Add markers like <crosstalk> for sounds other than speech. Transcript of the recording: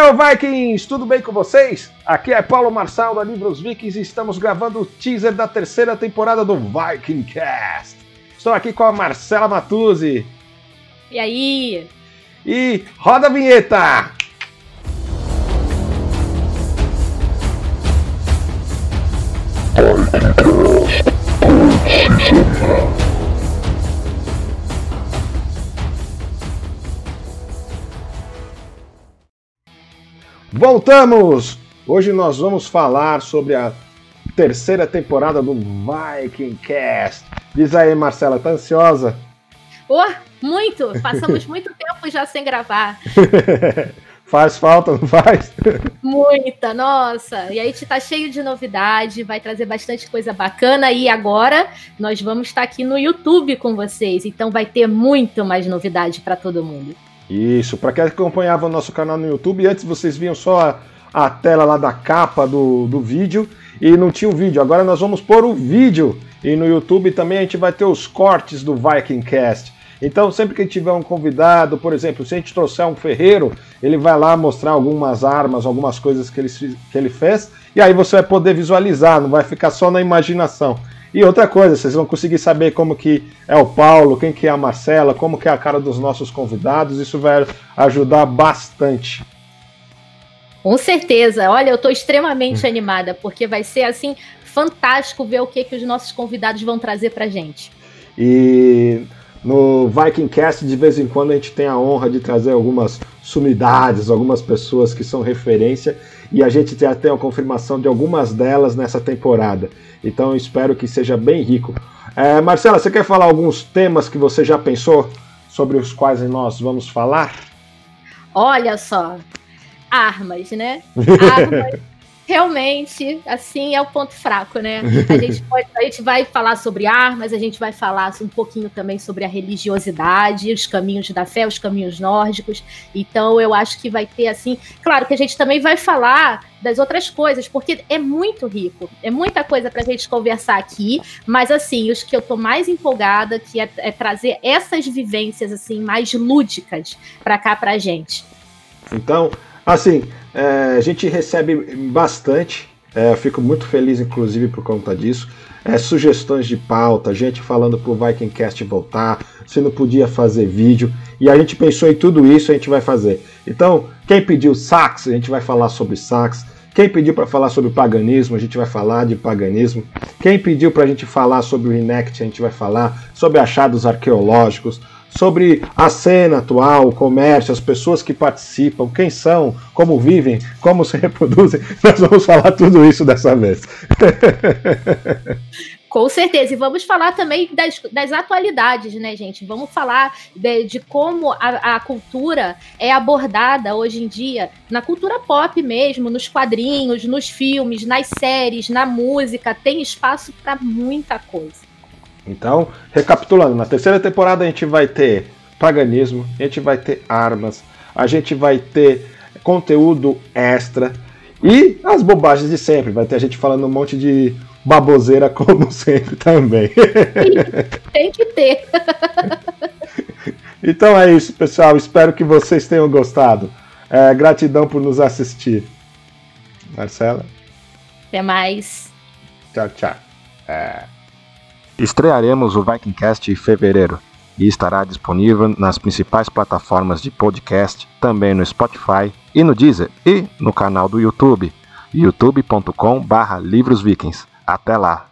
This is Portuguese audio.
Hello Vikings, tudo bem com vocês? Aqui é Paulo Marçal da Livros Vikings e estamos gravando o teaser da terceira temporada do Viking Cast. Estou aqui com a Marcela Matuzzi. E aí? E roda a vinheta! Voltamos! Hoje nós vamos falar sobre a terceira temporada do Viking Cast. Diz aí, Marcela, tá ansiosa? Oh, muito! Passamos <laughs> muito tempo já sem gravar. <laughs> faz falta, não faz? Muita, nossa! E aí tá cheio de novidade, vai trazer bastante coisa bacana. E agora nós vamos estar aqui no YouTube com vocês, então vai ter muito mais novidade para todo mundo. Isso, para quem acompanhava o nosso canal no YouTube, antes vocês viam só a, a tela lá da capa do, do vídeo e não tinha o vídeo. Agora nós vamos pôr o vídeo e no YouTube também a gente vai ter os cortes do Viking Cast. Então, sempre que tiver um convidado, por exemplo, se a gente trouxer um ferreiro, ele vai lá mostrar algumas armas, algumas coisas que ele, que ele fez, e aí você vai poder visualizar, não vai ficar só na imaginação. E outra coisa, vocês vão conseguir saber como que é o Paulo, quem que é a Marcela, como que é a cara dos nossos convidados, isso vai ajudar bastante. Com certeza. Olha, eu estou extremamente hum. animada, porque vai ser assim fantástico ver o que, que os nossos convidados vão trazer pra gente. E no Vikingcast, de vez em quando, a gente tem a honra de trazer algumas sumidades, algumas pessoas que são referência, e a gente tem até a confirmação de algumas delas nessa temporada. Então eu espero que seja bem rico. É, Marcela, você quer falar alguns temas que você já pensou sobre os quais nós vamos falar? Olha só, armas, né? <laughs> Armas realmente, assim, é o ponto fraco, né? <laughs> A gente, pode, a gente vai falar sobre armas, a gente vai falar um pouquinho também sobre a religiosidade, os caminhos da fé, os caminhos nórdicos. Então, eu acho que vai ter, assim. Claro que a gente também vai falar das outras coisas, porque é muito rico, é muita coisa para a gente conversar aqui, mas assim, os que eu tô mais empolgada que é, é trazer essas vivências assim mais lúdicas para cá pra gente. Então, assim, é, a gente recebe bastante, é, fico muito feliz, inclusive, por conta disso. É, sugestões de pauta, gente falando pro Vikingcast voltar, se não podia fazer vídeo. E a gente pensou em tudo isso, a gente vai fazer. Então, quem pediu sax, a gente vai falar sobre sax. Quem pediu para falar sobre paganismo, a gente vai falar de paganismo. Quem pediu para a gente falar sobre o Renect, a gente vai falar sobre achados arqueológicos sobre a cena atual, o comércio, as pessoas que participam, quem são, como vivem, como se <laughs> reproduzem. Nós vamos falar tudo isso dessa vez. Com certeza, e vamos falar também das, das atualidades, né, gente? Vamos falar de, de como a, a, cultura é abordada hoje em dia, na cultura pop mesmo, nos quadrinhos, nos filmes, nas séries, na música, tem espaço para muita coisa. Então, recapitulando, na terceira temporada a gente vai ter paganismo, a gente vai ter armas, a gente vai ter conteúdo extra e as bobagens de sempre. Vai ter a gente falando um monte de baboseira como <laughs> sempre também. <laughs> Tem que ter. <laughs> então é isso, pessoal. Espero que vocês tenham gostado. É, gratidão por nos assistir. Marcela? Até mais. Tchau, tchau. É... Estrearemos o Vikingcast em fevereiro e estará disponível nas principais plataformas de podcast, também no Spotify e no Deezer e no canal do YouTube, youtube.com/livrosvikings. Até lá!